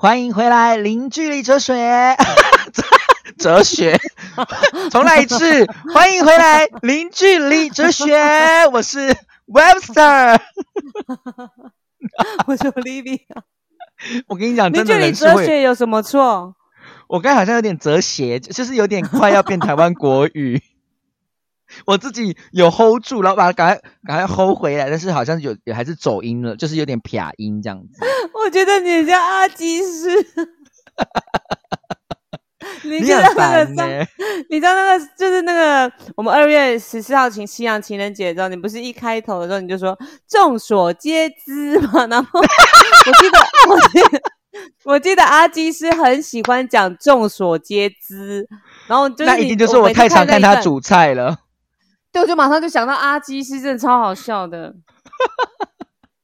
欢迎回来，零距离哲学，哲学，重来一次，欢迎回来，零距离哲学，我是 Webster，我是 Olivia。我跟你讲，零真的距离哲学有什么错？我刚才好像有点哲学，就是有点快要变台湾国语。我自己有 hold 住，然后把它赶快赶快 hold 回来，但是好像有也还是走音了，就是有点撇音这样子。我觉得你很像阿基师。你 你知道那个你知道那个就是那个我们二月十四号情西洋情人节的时候，你不是一开头的时候你就说众所皆知嘛？然后我记得我记得我记得阿基师很喜欢讲众所皆知，然后就是你那一定就是我太常看他煮菜了。对，我就马上就想到阿基是，真的超好笑的。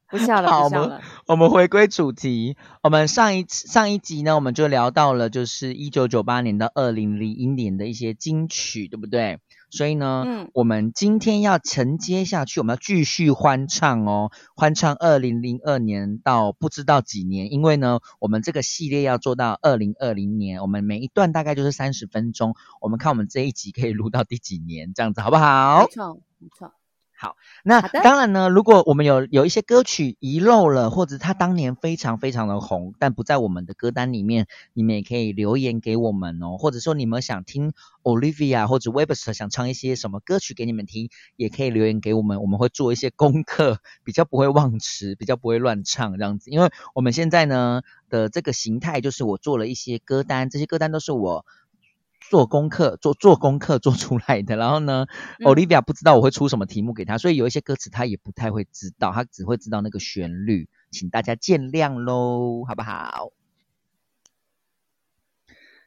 不笑了，好我们不笑了。我们回归主题，我们上一次上一集呢，我们就聊到了就是一九九八年到二零零一年的一些金曲，对不对？所以呢，嗯我们今天要承接下去，我们要继续欢唱哦，欢唱二零零二年到不知道几年，因为呢，我们这个系列要做到二零二零年，我们每一段大概就是三十分钟，我们看我们这一集可以录到第几年，这样子好不好没？错，没错。那好那当然呢，如果我们有有一些歌曲遗漏了，或者它当年非常非常的红，但不在我们的歌单里面，你们也可以留言给我们哦。或者说你们想听 Olivia 或者 Webster 想唱一些什么歌曲给你们听，也可以留言给我们，我们会做一些功课，比较不会忘词，比较不会乱唱这样子。因为我们现在呢的这个形态就是我做了一些歌单，这些歌单都是我。做功课，做做功课 做出来的，然后呢，嗯 Olivia 不知道我会出什么题目给他，所以有一些歌词他也不太会知道，他只会知道那个旋律，请大家见谅喽，好不好？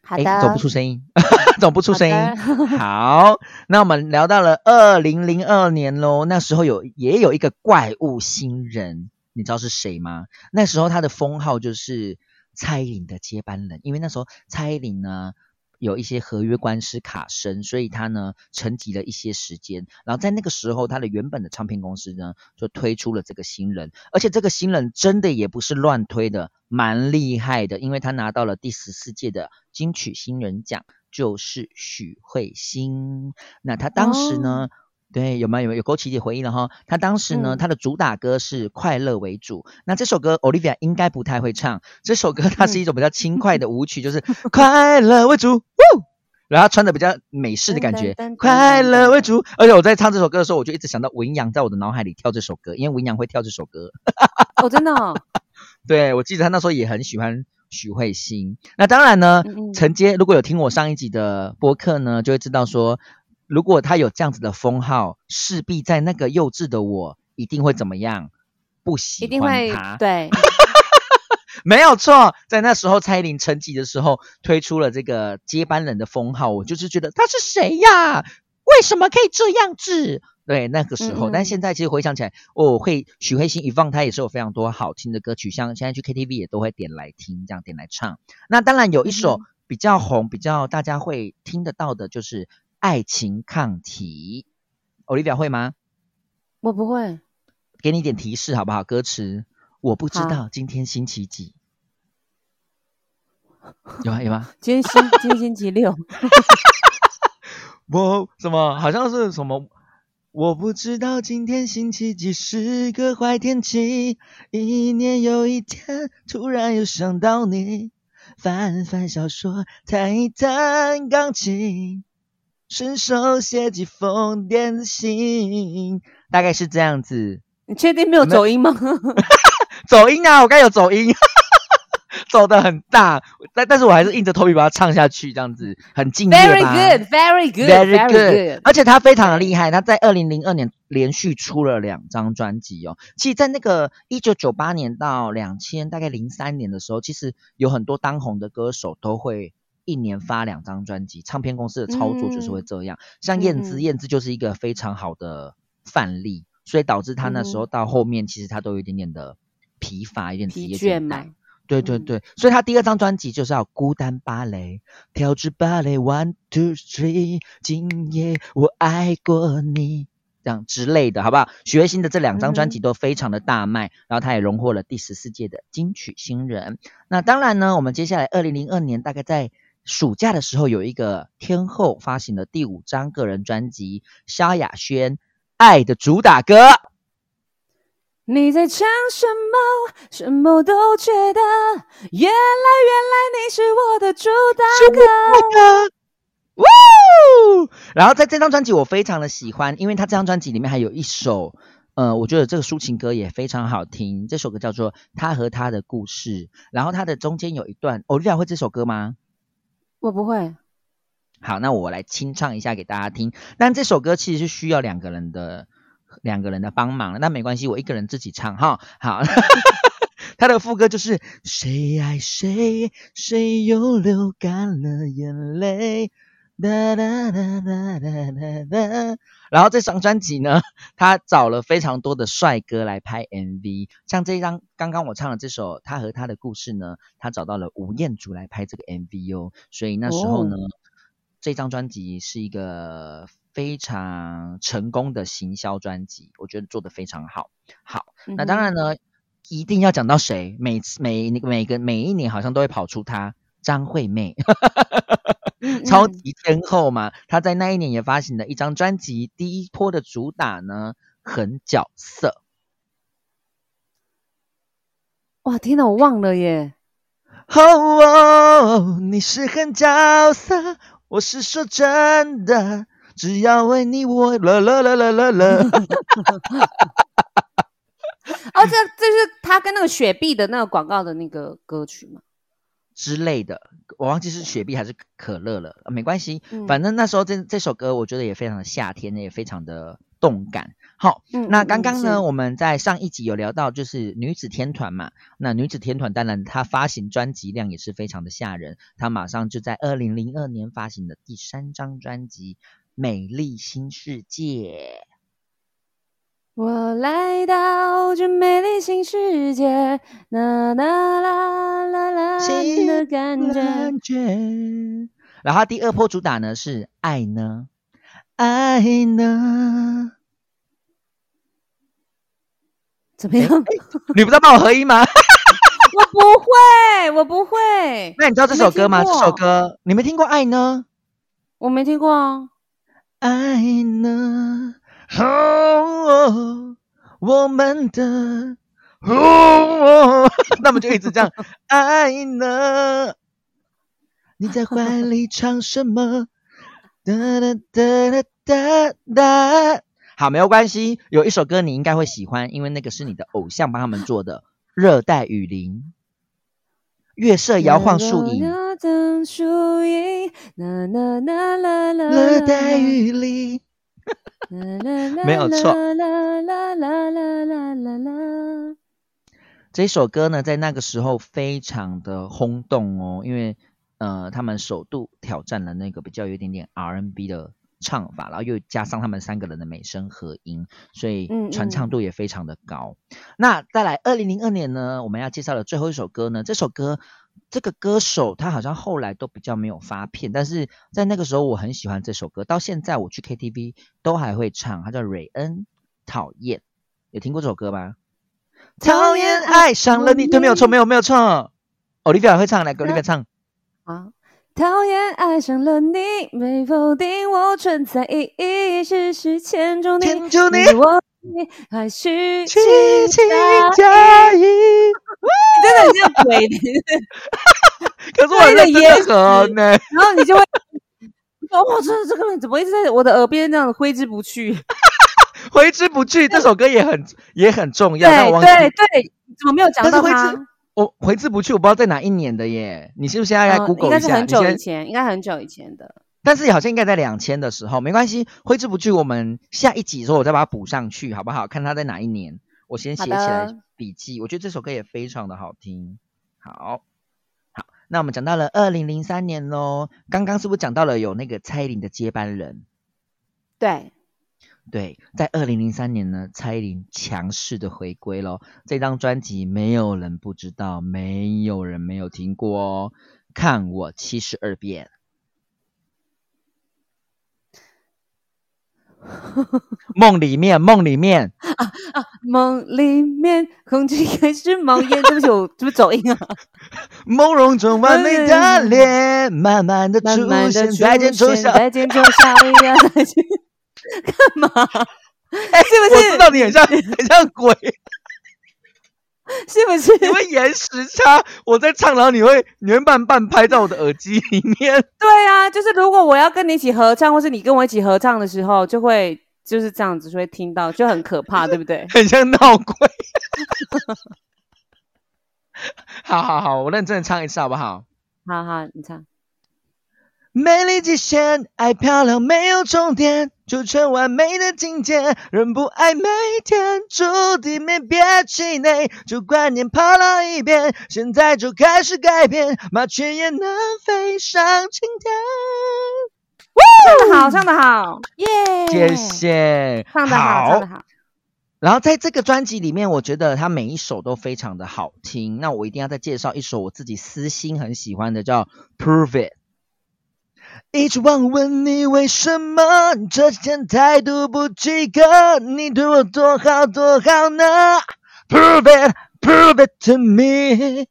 诶好的，走不出声音，走不出声音。好 好，那我们聊到了二零零二年喽，那时候有也有一个怪物新人，你知道是谁吗？那时候他的封号就是蔡依林的接班人，因为那时候蔡依林呢有一些合约官司卡身，所以他呢沉寂了一些时间。然后在那个时候，他的原本的唱片公司呢就推出了这个新人，而且这个新人真的也不是乱推的，蛮厉害的，因为他拿到了第十四届的金曲新人奖，就是许慧欣。那他当时呢？对，有没有有没有有勾起一点回忆了哈？他当时呢，嗯他的主打歌是快乐为主。那这首歌 Olivia 应该不太会唱，这首歌它是一种比较轻快的舞曲，就是 快乐为主，呜然后他穿的比较美式的感觉快乐为主。而且我在唱这首歌的时候，我就一直想到文阳在我的脑海里跳这首歌，因为文阳会跳这首歌。哦，真的哦，对，我记得他那时候也很喜欢许慧欣。那当然呢，嗯嗯承接如果有听我上一集的播客呢，就会知道说，如果他有这样子的封号，势必在那个幼稚的我一定会怎么样？不喜一定会欢他。对，没有错，在那时候蔡依林沉寂的时候，推出了这个接班人的封号，我就是觉得他是谁呀？为什么可以这样子？对，那个时候，嗯嗯但现在其实回想起来，哦，会许慧欣一放，她也是有非常多好听的歌曲，像现在去 KTV 也都会点来听，这样点来唱。那当然有一首嗯比较红、比较大家会听得到的，就是《爱情抗体》。Olivia 会吗？我不会。给你一点提示好不好？歌词我不知道今天星期几，有吗？有吗？今天星今天星期六，我什么好像是什么，我不知道今天星期几是个坏天气，一年又一天，突然又想到你，翻翻小说，弹一弹钢琴，顺手写几封电子信，大概是这样子。你确定没有走音吗？走音啊，我刚有走音，走的很大，但但是我还是硬着头皮把它唱下去，这样子很敬业 Very good, very good, Very good，而且他非常的厉害，他在二零零二年连续出了两张专辑哦。其实，在那个一九九八年到两千大概零三年的时候，其实有很多当红的歌手都会一年发两张专辑，唱片公司的操作就是会这样。像燕姿，嗯。燕姿就是一个非常好的范例，所以导致他那时候到后面，其实他都有一点点的疲乏，有点职疲业倦嘛。嗯对对对，所以他第二张专辑就是要孤单芭蕾，跳支芭蕾，one two three，今夜我爱过你。这样之类的，好不好？许巍新的这两张专辑都非常的大卖，然后他也荣获了第十四届的金曲新人。那当然呢，我们接下来二零零二年大概在暑假的时候，有一个天后发行的第五张个人专辑，萧亚轩《爱的主打歌》。你在唱什么？什么都觉得，原来原来你是我的主打歌。哇！然后在这张专辑我非常的喜欢，因为他这张专辑里面还有一首，呃，我觉得这个抒情歌也非常好听。这首歌叫做《他和他的故事》，然后它的中间有一段，欧丽亚会这首歌吗？我不会。好，那我来清唱一下给大家听。但这首歌其实是需要两个人的两个人的帮忙，那没关系，我一个人自己唱哈。好，他的副歌就是谁爱谁，谁又流干了眼泪。哒哒哒哒哒哒哒。然后这张专辑呢，他找了非常多的帅哥来拍 MV，像这张刚刚我唱的这首《他和他的故事》呢，他找到了吴彦祖来拍这个 MV 哦，所以那时候呢，这张专辑是一个非常成功的行销专辑，我觉得做的非常好。好，那当然呢，一定要讲到谁，每次每每个每一年好像都会跑出他张惠妹。超级天后嘛，她在那一年也发行了一张专辑，第一波的主打呢很角色。哇，天哪，我忘了耶！哦，你是很角色，我是说真的，只要为你我啦啦啦啦啦啦。哦，这这是他跟那个雪碧的那个广告的那个歌曲吗？之类的，我忘记是雪碧还是可乐了，没关系，反正那时候这这首歌我觉得也非常的夏天，也非常的动感。好，那刚刚呢，我们在上一集有聊到就是女子天团嘛，那女子天团当然它发行专辑量也是非常的吓人，它马上就在二零零二年发行的第三张专辑《美丽新世界》。我来到这美丽新世界，啦啦啦啦啦新的感觉。然后第二波主打呢是爱呢，爱呢，怎么样？你不知道帮我合一吗？我不会，我不会。那你知道这首歌吗？这首歌你没听过爱呢？我没听过啊。爱呢？哦，我们的哦，那么就一直这样爱呢？你在怀里唱什么？哒哒哒哒哒哒。好，没有关系，有一首歌你应该会喜欢，因为那个是你的偶像帮他们做的《热带雨林》，月色摇晃树影。热带雨林。没有错。这首歌呢，在那个时候非常的轰动哦，因为呃，他们首度挑战了那个比较有一点点 R&B 的唱法，然后又加上他们三个人的美声合音，所以传唱度也非常的高。那再来，二零零二年呢，我们要介绍的最后一首歌呢，这首歌。这个歌手他好像后来都比较没有发片，但是在那个时候我很喜欢这首歌，到现在我去 KTV 都还会唱。他叫瑞恩，讨厌，有听过这首歌吗？讨厌爱上了你，对，没有错，没有没有错。Olivia 会唱，来，Olivia 唱。啊，讨厌爱上了你，没否定我存在意义，只是牵住你，牵住你，我还需轻轻加以。真的很像鬼，可是我很严格呢。然后你就会，我这这个人怎么一直在我的耳边这样挥之不去？挥之不去，这首歌也很也很重要。对对对，怎么没有讲到他？我挥之不去，我不知道在哪一年的耶。你是不是现在来 Google 一下？应该是很久以前，应该很久以前的。但是好像应该在两千的时候，没关系，挥之不去。我们下一集的时候我再把它补上去，好不好？看它在哪一年。我先写起来笔记，我觉得这首歌也非常的好听。好，好，那我们讲到了二零零三年喽，刚刚是不是讲到了有那个蔡依林的接班人？对，对，在二零零三年呢，蔡依林强势的回归喽。这张专辑没有人不知道，没有人没有听过哦。看我七十二变。梦里面，梦里面啊啊，梦里面空气开始冒烟。对不起，我是不是走音啊？朦胧中完美的脸，慢慢的出现，再见再见丑小鸭，再见。干嘛？哎，是不是我知道你很像，很像鬼，是不是？你会延时差。我在唱，然后你会，你会慢半拍在我的耳机里面。对啊，就是如果我要跟你一起合唱，或是你跟我一起合唱的时候，就会就是这样子，就会听到，就很可怕，对不对？很像闹鬼。好好好，我认真的唱一次好不好？好好，你唱。美丽极限，爱漂亮没有终点，就成完美的境界。人不爱每天，注定没别气馁，旧观念抛了一边，现在就开始改变，麻雀也能飞上青天。唱得好，唱得好，耶！谢，谢，唱得好，唱得好。然后在这个专辑里面，我觉得它每一首都非常的好听。那我一定要再介绍一首我自己私心很喜欢的，叫《Prove It》。一直忘问你为什么这几天态度不及格，你对我多好多好呢？Prove it, prove it to me。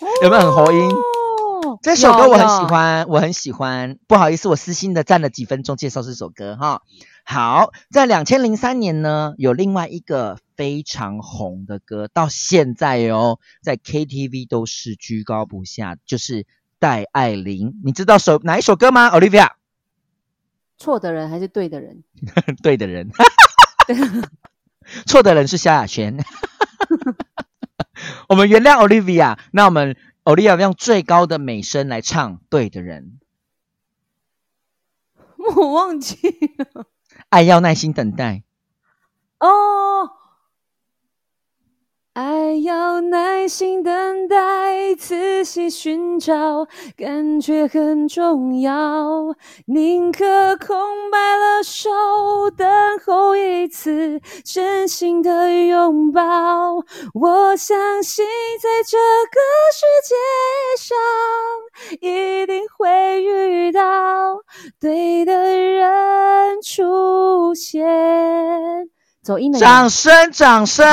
有没有很喉音？哦这首歌我很喜。欢，我很喜欢。不好意思，我私心的站了几分钟介绍这首歌哈。好，在两千零三年呢，有另外一个非常红的歌，到现在哦，在 KTV 都是居高不下，就是戴爱玲。你知道首哪一首歌吗？Olivia，错的人还是对的人？对的人，错的人是萧亚轩。我们原谅 Olivia，那我们 Olivia 用最高的美声来唱《对的人》。我忘记了。爱要耐心等待。哦，爱要耐心等待，仔细寻找，感觉很重要。宁可空白了手，等候一次真心的拥抱。我相信在这个世界上，一定会遇到对的人出现。走音了耶，掌声，掌声！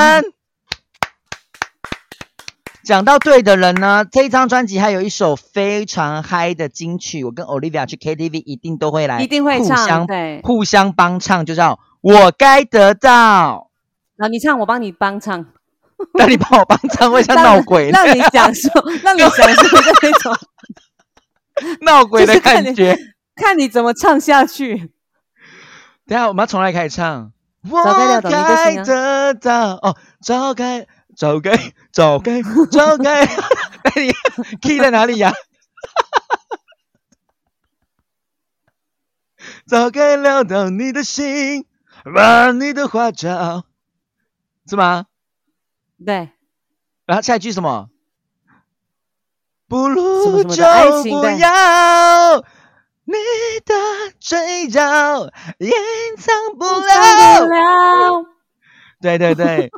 讲到对的人呢，这一张专辑还有一首非常嗨的金曲，我跟 Olivia 去 KTV 一定都会来，一定会互唱。互相帮唱，就叫我该得到。然后你唱，我帮你帮唱，那你帮我帮唱，会像闹鬼，让你享受，让你享受的那种，闹鬼的感觉。看你怎么唱下去。等一下我们要从哪里开始唱？我早该得到哦，早该早该早该早该，那你 key 在哪里呀、早该撩到你的心，玩你的花招，是吗？对，然后下一句什么？不如就不要你的嘴角，隐藏不。了。对对对，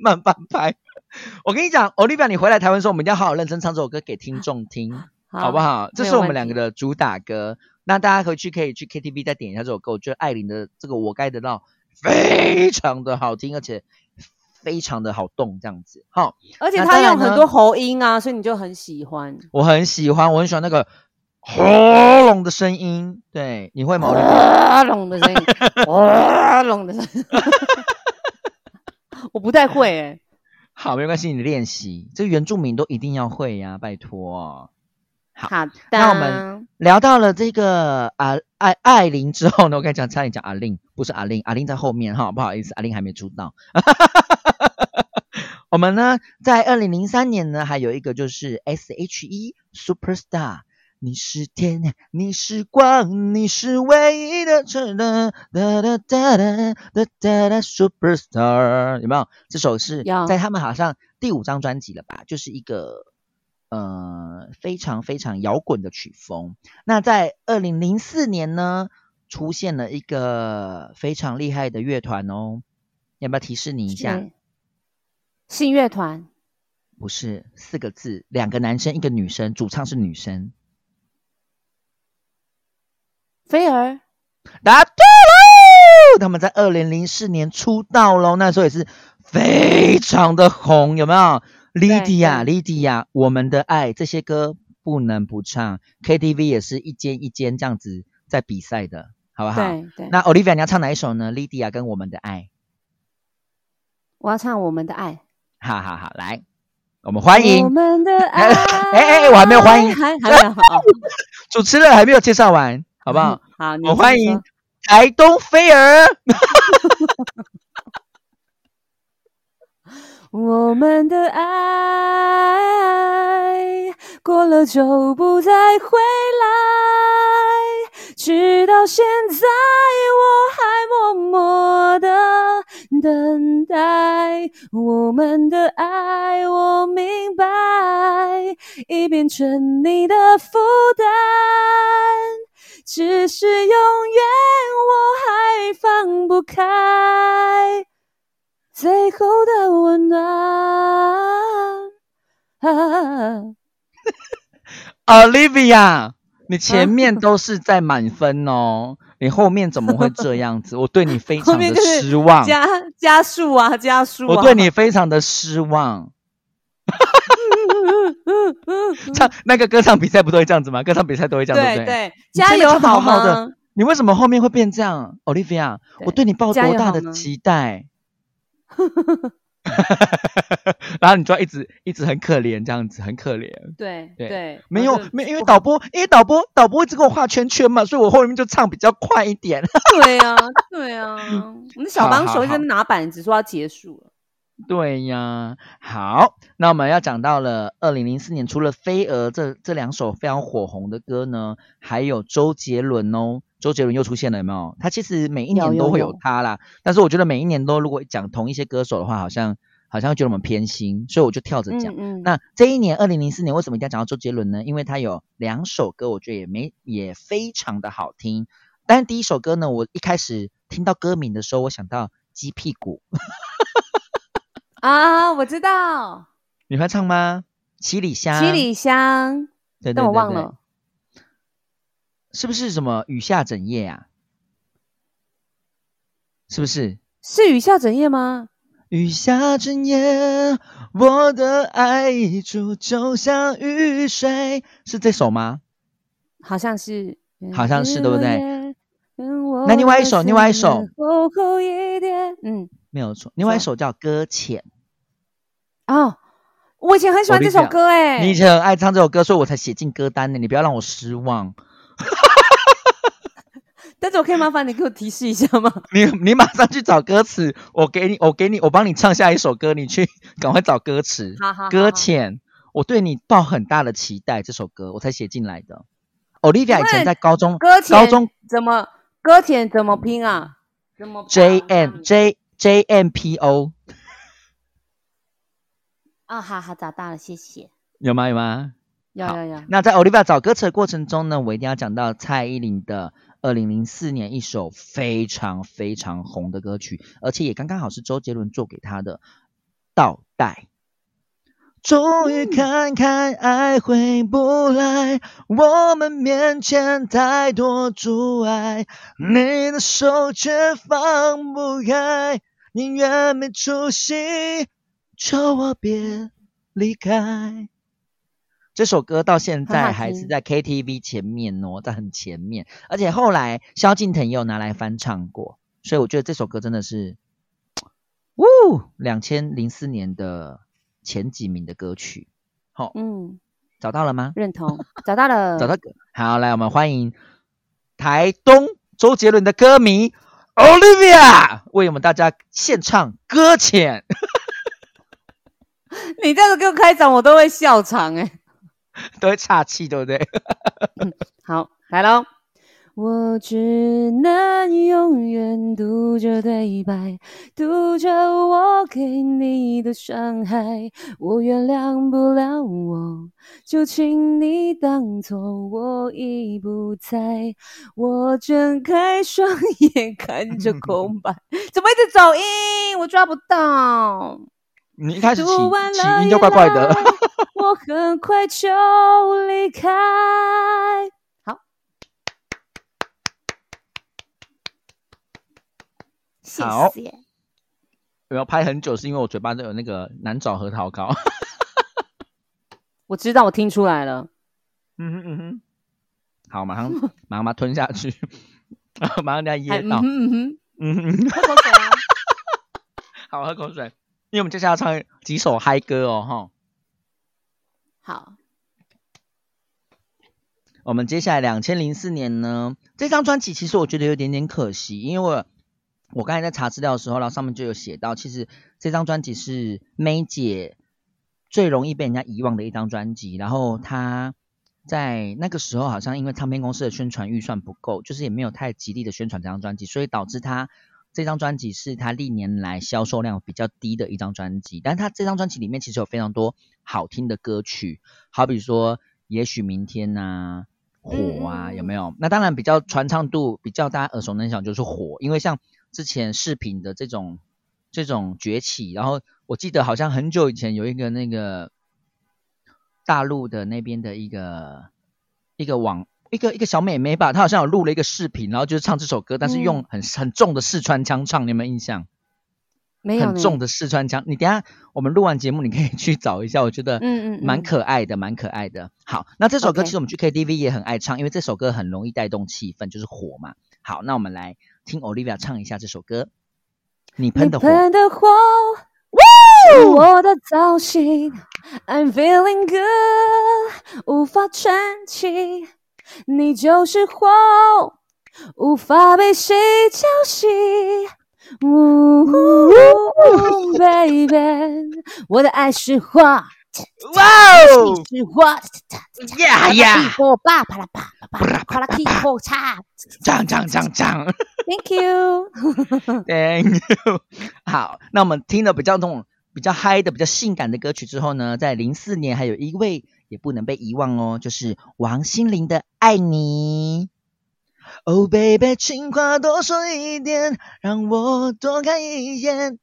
慢半拍。我跟你讲，Olivia，你回来台湾的时候，我们一定要好好认真唱这首歌给听众听，好不？好？这是我们两个的。主打歌。那大家回去可以去 KTV 再点一下这首歌。我觉得艾琳的这个《我该得到》非常的好听，而且非常的好动，这样子。好，而且他用很多喉音啊，所以你就很喜欢。我很喜欢，我很喜欢那个喉咙的声音。对，你会吗？哇隆的声音，哇隆的声音。我不太会诶、好，没关系，你练习。这个原住民都一定要会呀，拜托。好好的，那我们聊到了这个啊艾艾琳之后呢，我跟你讲，差点讲阿令，不是阿令，阿令在后面哈，不好意思，阿令还没出道。我们呢，在二零零三年呢，还有一个就是 S.H.E Superstar，你是天，你是光，你是唯一的承认，哒哒哒哒哒哒哒 Superstar，有没有？这首是在他们好像第五张专辑了吧？就是一个呃非常非常摇滚的曲风。那在二零零四年呢，出现了一个非常厉害的乐团哦，要不要提示你一下？是信乐团不是四个字，两个男生一个女生，主唱是女生。菲儿，答对喽！他们在二零零四年出道喽，那时候也是非常的红，有没有？Lydia 对 Lydia，我们的爱这些歌不能不唱，KTV 也是一间一间这样子在比赛的，好不好？对对，那 Olivia 你要唱哪一首呢？Lydia 跟我们的爱，我要唱《我们的爱好好好，来，我们欢》，迎我们的爱。哎哎我还没有欢迎还还没有，哦 主持人还没有介绍完，好不好？？好，我欢迎台东菲儿，我们的爱过了就不再回来，直到现在我还默默的等待。我们的爱，我明白，已变成你的负担，只是永远我还放不开。最后的温暖。啊 Olivia，你前面都是在满分哦，你后面怎么会这样子？我对你非后常的失望，加加速啊，加速啊！我对你非常的失望。唱那个歌唱比赛不都会这样子吗？歌唱比赛都会这样，对不对？加油好好好的吗？你为什么后面会变这样，Olivia？对我对你抱多大的期待，然后你就要一直一直很可怜，这样子很可怜。对对对，没有没有，因为导播因为导播导播一直给我画圈圈嘛，所以我后面就唱比较快一点。对 啊对啊，我们小帮手一直好好好拿板子说要结束了。对呀，好，那我们要讲到了二零零四年，除了《飞蛾》这这两首非常火红的歌呢，还有周杰伦哦，周杰伦又出现了，有没有？他其实每一年都会有有他啦，但是我觉得每一年都如果讲同一些歌手的话，好像好像会觉得我们偏心，所以我就跳着讲。嗯嗯，那这一年，二零零四年，为什么一定要讲到周杰伦呢？因为他有两首歌，我觉得也没也非常的好听。但是第一首歌呢，我一开始听到歌名的时候，我想到鸡屁股，啊，我知道你会唱吗？七里香，七里香，对对但我忘了。是不是什么雨下整夜啊？是不是？是雨下整夜吗？雨下整夜，我的爱溢出，就像雨水，是这首吗？好像是，好像是对不对那那另外一首另外一首厚厚一点，嗯，没有错，另外一首叫《搁浅哦，我以前很喜欢这首歌哎，》，你以前很爱唱这首歌，所以我才写进歌单呢。你不要让我失望，但是我可以麻烦你给我提示一下吗？你你马上去找歌词，我给你，我给你，我帮你唱下一首歌，你去赶快找歌词。好好，好搁浅，我对你抱很大的期待，这首歌我才写进来的。Olivia 以前在高中，搁浅高中怎么搁浅怎么拼啊？怎么 J 把 M J J M P O 啊？好好找到了，谢谢。有吗？有吗？好要要要，那在 Olivia 找歌词的过程中呢，我一定要讲到蔡依林的二零零四年一首非常非常红的歌曲，而且也刚刚好是周杰伦做给她的《倒带》。终于看开爱回不来，我们面前太多阻碍，你的手却放不开，宁愿没出息，求我别离开。这首歌到现在还是在 KTV 前面哦，在很前面，而且后来萧敬腾也有拿来翻唱过，所以我觉得这首歌真的是，呜，两千零四年的前几名的歌曲。好、嗯，找到了吗？认同，找到了，找到。好，来，我们欢迎台东周杰伦的歌迷 Olivia 为我们大家献唱《搁浅》。你这样子给我开场，我都会笑场哎、都会岔气，对不对？好，来喽。我只能永远读着对白，读着我给你的伤害。我原谅不了我，就请你当作我已不在。我睁开双眼看着空白，怎么一直走音？我抓不到。你一开始起读完起了音就怪怪的 我很快就离开。谢好谢。我要拍很久，是因为我嘴巴都有那个难找核桃膏。我知道，我听出来了。嗯哼嗯哼，好，马上 马上把它吞下去，马上等下还噎到。嗯哼嗯哼，嗯哼，喝口水啊。好，喝口水，因为我们接下来要唱几首嗨歌哦，哈。好，我们接下来两千零四年呢，这张专辑其实我觉得有点点可惜，因为我我刚才在查资料的时候，然后上面就有写到，其实这张专辑是 May 姐最容易被人家遗忘的一张专辑，然后她在那个时候好像因为唱片公司的宣传预算不够，就是也没有太极力的宣传这张专辑，所以导致她这张专辑是她历年来销售量比较低的一张专辑，但是她这张专辑里面其实有非常多好听的歌曲，好比说也许明天呐、火啊，有没有？那当然比较传唱度比较大家耳熟能详就是火，因为像之前视频的这种这种崛起，然后我记得好像很久以前有一个那个大陆的那边的一个一个网一个一个小妹妹吧，她好像有录了一个视频，然后就是唱这首歌，但是嗯用很很重的四川腔唱，你有没有印象？没有很重的四川腔，你等下我们录完节目你可以去找一下，我觉得嗯嗯，蛮嗯可爱的，蛮可爱的。好，那这首歌其实我们去 KTV 也很爱唱，因为这首歌很容易带动气氛，就是火嘛。好，那我们来听 Olivia 唱一下这首歌。你你喷的火，喷的火，是我的造型。I'm feeling good，无法喘气。你就是火，无法被谁浇熄。呜，baby，我的爱是火，哇哦！你是火，呀呀，火吧，啪啦啪啦啪啦，啪啦噼火嚓。唱唱唱唱 Thank you。，Thank you。好，那我们听了比较那种比较嗨的、比较性感的歌曲之后呢，在零四年还有一位也不能被遗忘哦，就是王心凌的《爱你》。Oh baby，情话多说一点，让我多看一眼。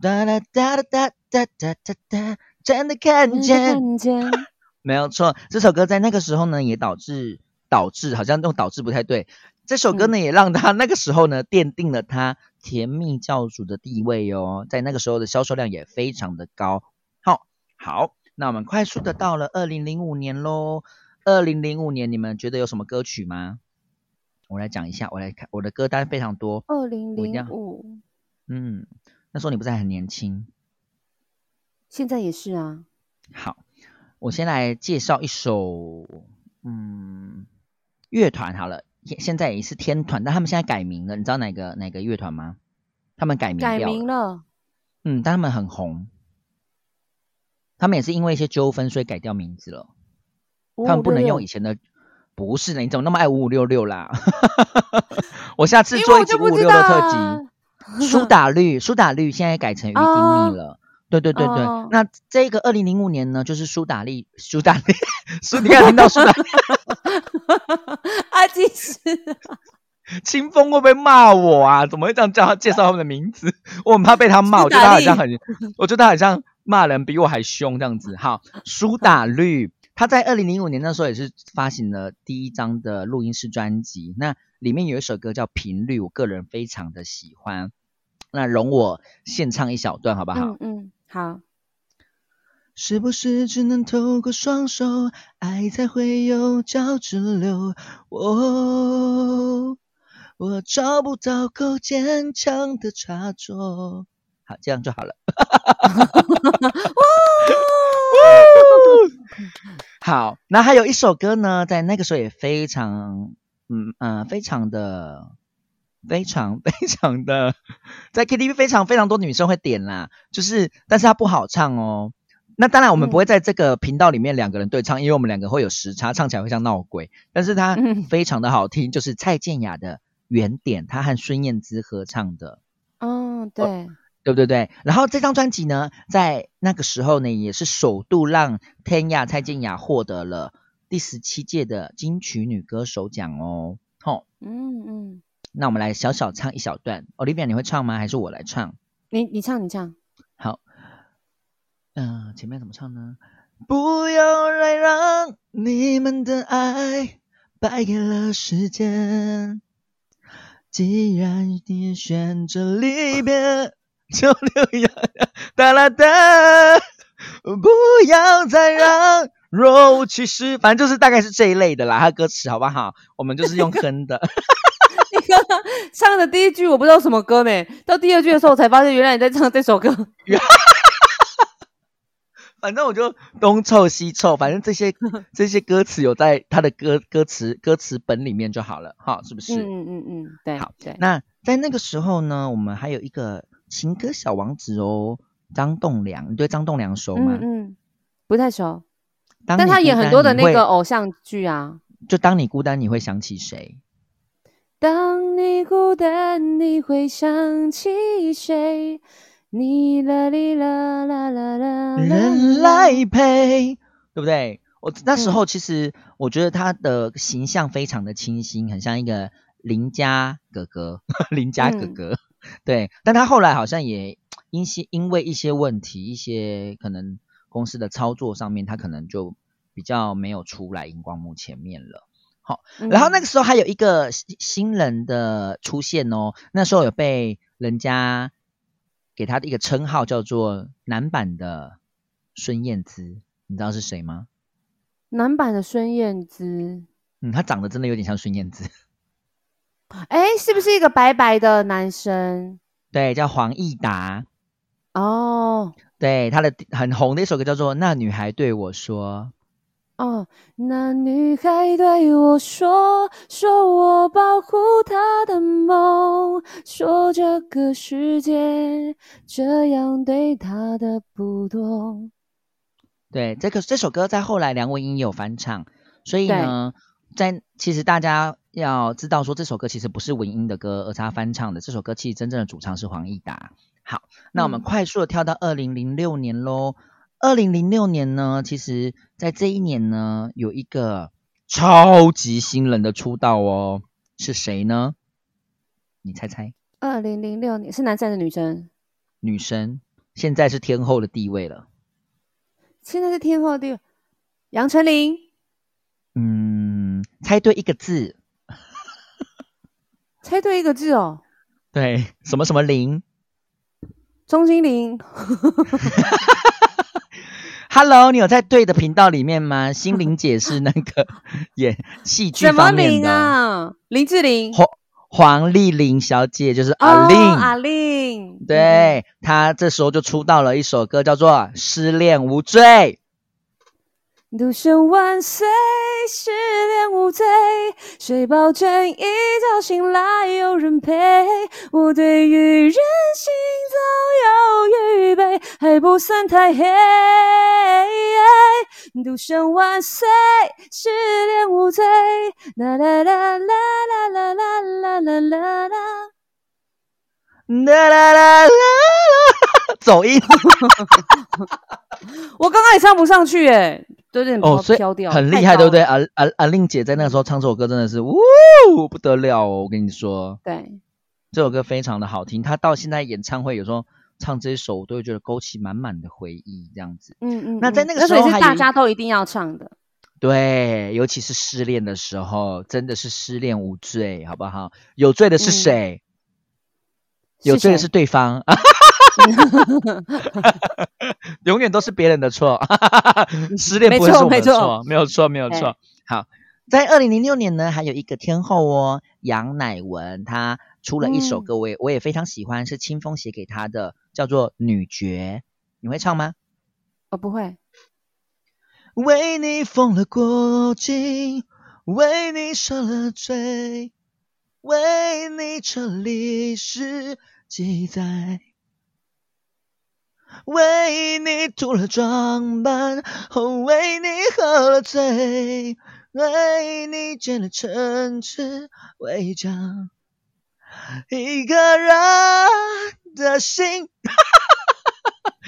哒哒哒哒哒哒哒哒哒，真的看见。看见，没有错，这首歌在那个时候呢，也导致导致好像用导致不太对。这首歌呢，也让他那个时候呢，奠定了他甜蜜教主的地位哦，在那个时候的销售量也非常的高。好，好，那我们快速的到了二零零五年喽。二零零五年，你们觉得有什么歌曲吗？我来讲一下，我来看我的歌单非常多。二零零五，嗯，那时候你不是还很年轻？现在也是啊。好，我先来介绍一首，嗯，乐团好了，现现在也是天团，但他们现在改名了，你知道哪个哪个乐团吗？他们改名改名了，嗯，但他们很红，他们也是因为一些纠纷，所以改掉名字了，他们不能用以前的。不是的，你怎么那么爱五五六六啦？我下次做一集我就不知五五六六特辑。啊苏打绿，苏打绿现在改成于丁哦密了。对对对对，哦那这个二零零五年呢，就是苏打绿，苏打绿，苏，你看听到苏打绿，啊，其实清风会不会骂我啊？怎么会这样叫他介绍他们的名字？我很怕被他骂，我觉得他好像很，我觉得他好像骂人比我还凶这样子。好，苏打绿，他在二零零五年那时候也是发行了第一张的录音室专辑，那里面有一首歌叫《频率》，我个人非常的喜欢。那容我献唱一小段好不好？嗯嗯，好，是不是只能透过双手，爱才会有交直流？我我找不到够坚强的插座。好，这样就好了。好，那还有一首歌呢，在那个时候也非常，嗯嗯、呃非常的。非常 非常的，在 KTV 非常非常多女生会点啦，就是，但是它不好唱哦。那当然，我们不会在这个频道里面两个人对唱，因为我们两个会有时差，唱起来会像闹鬼。但是它嗯非常的好听，就是蔡健雅的《原点》，她和孙燕姿合唱的。嗯，对，对不对对？然后这张专辑呢，在那个时候呢，也是首度让天雅蔡健雅获得了第十七届的金曲女歌手奖哦。吼、嗯嗯，那我们来小小唱一小段。Olivia，你会唱吗？还是我来唱？你你唱你唱，好，嗯、前面怎么唱呢？不要再让你们的爱败给了时间，既然你选择离别，就留呀哒啦哒，不要再让若无其事，反正就是大概是这一类的啦。它歌词好不好？我们就是用哼的。你刚刚唱的第一句我不知道什么歌呢，到第二句的时候我才发现，原来你在唱这首歌。反正我就东凑西凑，反正这些 这些歌词有在他的歌歌词歌词本里面就好了，哈，是不是？嗯嗯嗯嗯，对，好对。那在那个时候呢，我们还有一个情歌小王子哦，张栋梁，你对张栋梁熟吗？嗯嗯，不太熟，但他演很多的那个偶像剧啊。就当你孤单，你会想起谁？当你孤单，你会想起谁？你啦哩啦啦啦啦啦人来陪，对不对？我那时嗯候其实我觉得他的形象非常的清新，很像一个邻家哥哥，邻家哥嗯哥。对，但他后来好像也因些因为一些问题，一些可能公司的操作上面，他可能就比较没有出来荧光幕前面了。然后那个嗯时候还有一个新新人的出现哦，那时候有被人家给他的一个称号叫做男版的孙燕姿，你知道是谁吗？男版的孙燕姿，嗯，他长得真的有点像孙燕姿，哎，是不是一个白白的男生？对，叫黄义达，哦。对，他的很红的一首歌叫做《那女孩对我说哦，那女孩对我说，说我保护她的梦，说这个世界这样对她的不多。》，对，这个这首歌在后来梁文音也有翻唱，所以呢，在其实大家要知道说这首歌其实不是文音的歌，而是他翻唱的。这首歌其实真正的主唱是黄义达。好，那我们嗯快速的跳到二零零六年喽。二零零六年呢，其实在这一年呢，有一个超级新人的出道哦，是谁呢？你猜猜，二零零六年是男生还是女生？女生现在是天后的地位了。现在是天后的地位，杨丞琳、嗯，猜对一个字，猜对一个字哦，对，什么什么林。钟欣凌、Hello，你有在对的频道里面吗？心灵姐是那个 演戏剧什么凌方面的，啊？林志玲。黄黄丽玲小姐就是哦阿令，阿令，嗯，对她这时候就出道了一首歌叫做《失恋无罪》。独身万岁，失恋无罪，谁保证一觉醒来有人陪？我对于人心早有预备，还不算太黑。独身万岁，失恋无罪，啦啦啦啦啦啦啦啦啦啦啦。啦啦啦啦啦，走音我刚刚也唱不上去，哎，有点哦，所以很厉害，对不对？太高了？阿阿阿令姐在那个时候唱这首歌真的是，呜，不得了哦！我跟你说，对，这首歌非常的好听，她到现在演唱会有时候唱这一首，我都会觉得勾起满满的回忆，这样子。嗯嗯。那在那个时候是大家都一定要唱的。对，尤其是失恋的时候，真的是失恋无罪，好不好？有罪的是嗯谁？有罪的是对方，永远都是别人的错。失恋不会是我的错，没有错，没有错。好，在二零零六年呢，还有一个天后哦，杨乃文，她出了一首嗯歌，我也我也非常喜欢，是清风写给她的，叫做《女爵》，你会唱吗？我不会。为你疯了过境，为你受了罪，为你成历史记载，为你涂了妆扮，为你喝了醉，为你建了城池围墙，一个人的心。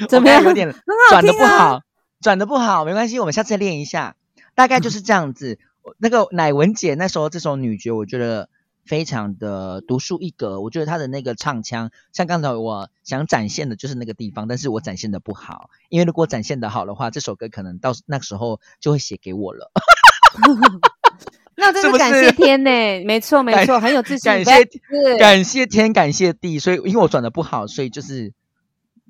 怎么样？有点转的。不好，转的不好，没关系，我们下次练一下。大概就是这样子。那个乃文姐那时候这首女爵，我觉得非常的独树一格。我觉得他的那个唱腔，像刚才我想展现的就是那个地方，但是我展现的不好。因为如果展现的好的话，这首歌可能到那个时候就会写给我了。那真是不的感谢天呢，没错没错，很有自信，感谢感谢天，感谢地，所以因为我转的不好，所以就是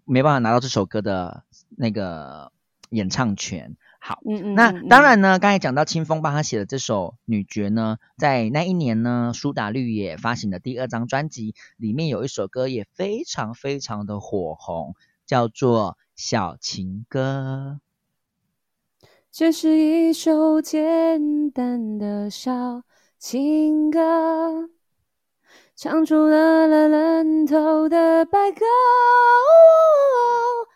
没办法拿到这首歌的那个演唱权。好，嗯嗯，那嗯当，然呢，刚才讲到清风帮他写的这首《女爵》呢，在那一年呢，苏打绿也发行了第二张专辑，里面有一首歌也非常非常的火红，叫做《小情歌》。这是一首简单的小情歌，唱出了了人头的白鸽，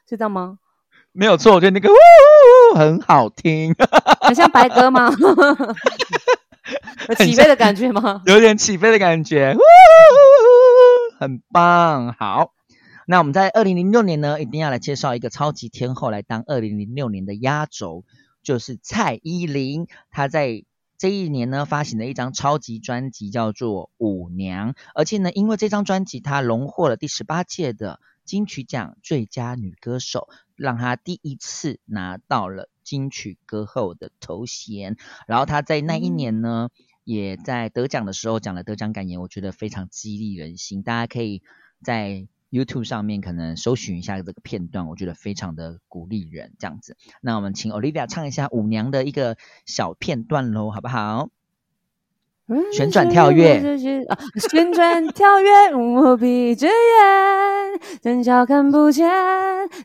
是这样吗？没有错，我觉得那个呜很好听，很像白鸽吗？有起飞的感觉吗？有点起飞的感觉，呜很棒。好，那我们在二零零六年呢，一定要来介绍一个超级天后来当二零零六年的压轴，就是蔡依林。她在这一年呢发行了一张超级专辑，叫做《舞娘》，而且呢，因为这张专辑她荣获了第十八届的金曲奖最佳女歌手，让她第一次拿到了金曲歌后的头衔。然后她在那一年呢，也在得奖的时候讲了得奖感言，我觉得非常激励人心。大家可以在 YouTube 上面可能搜寻一下这个片段，我觉得非常的鼓励人。这样子，那我们请 Olivia 唱一下舞娘的一个小片段喽，好不好？旋转跳跃啊，旋转跳跃，我闭着眼，但脚看不见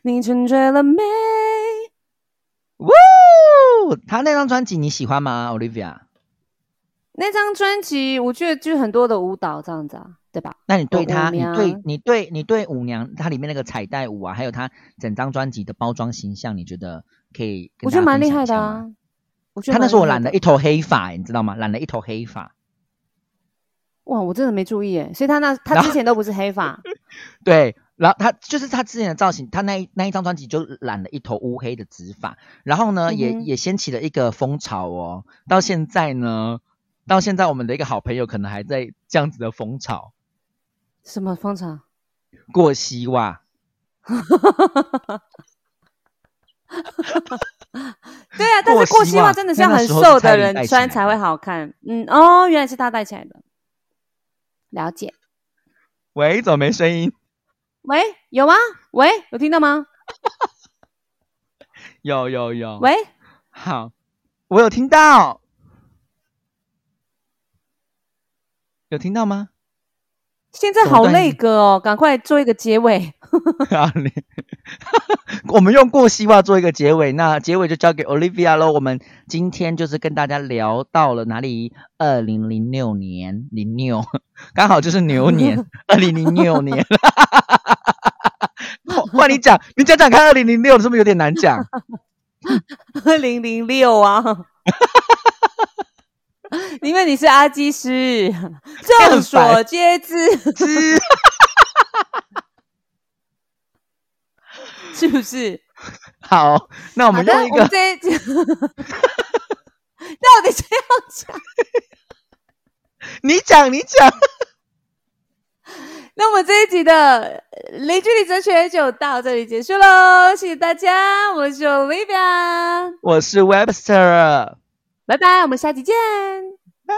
你沉醉了没？呜，他那张专辑你喜欢吗，Olivia？那张专辑我觉得就是很多的舞蹈这样子啊，对吧？那你对他，你对你对你对舞娘，它里面那个彩带舞啊，还有他整张专辑的包装形象，你觉得可以我觉得蛮厉害的啊一下吗。。我觉得她那时候蛮厉害的染了一头黑发，你知道吗？染了一头黑发。哇，我真的没注意哎，所以他那他之前都不是黑发，对，然后他就是他之前的造型，他那一那一张专辑就染了一头乌黑的直发，然后呢，也也掀起了一个风潮哦。到现在呢，到现在我们的一个好朋友可能还在这样子的风潮，什么风潮？过膝袜。对啊，但是过膝膝袜袜真的是要很瘦的人穿才会好看。嗯，哦，原来是他带起来的，了解。喂，怎么没声音？喂，有吗？喂，有听到吗？有有有。喂，好，我有听到，有听到吗？现在好累个哦，赶快做一个结尾。我们用过膝袜做一个结尾，那结尾就交给 Olivia 喽。我们今天就是跟大家聊到了哪里？二零零六年零六，刚好就是牛年，二零零六年。换你讲，你讲讲看，二零零六是不是有点难讲？二零零六啊，因为你是阿基师，众所皆知，是 是不是？好，那我们用一个到底谁要讲？你讲，你讲。那我们这一集的零距离哲学就到这里结束喽，谢谢大家，我是 Olivia，我是 Webster。拜拜我们下期见。拜。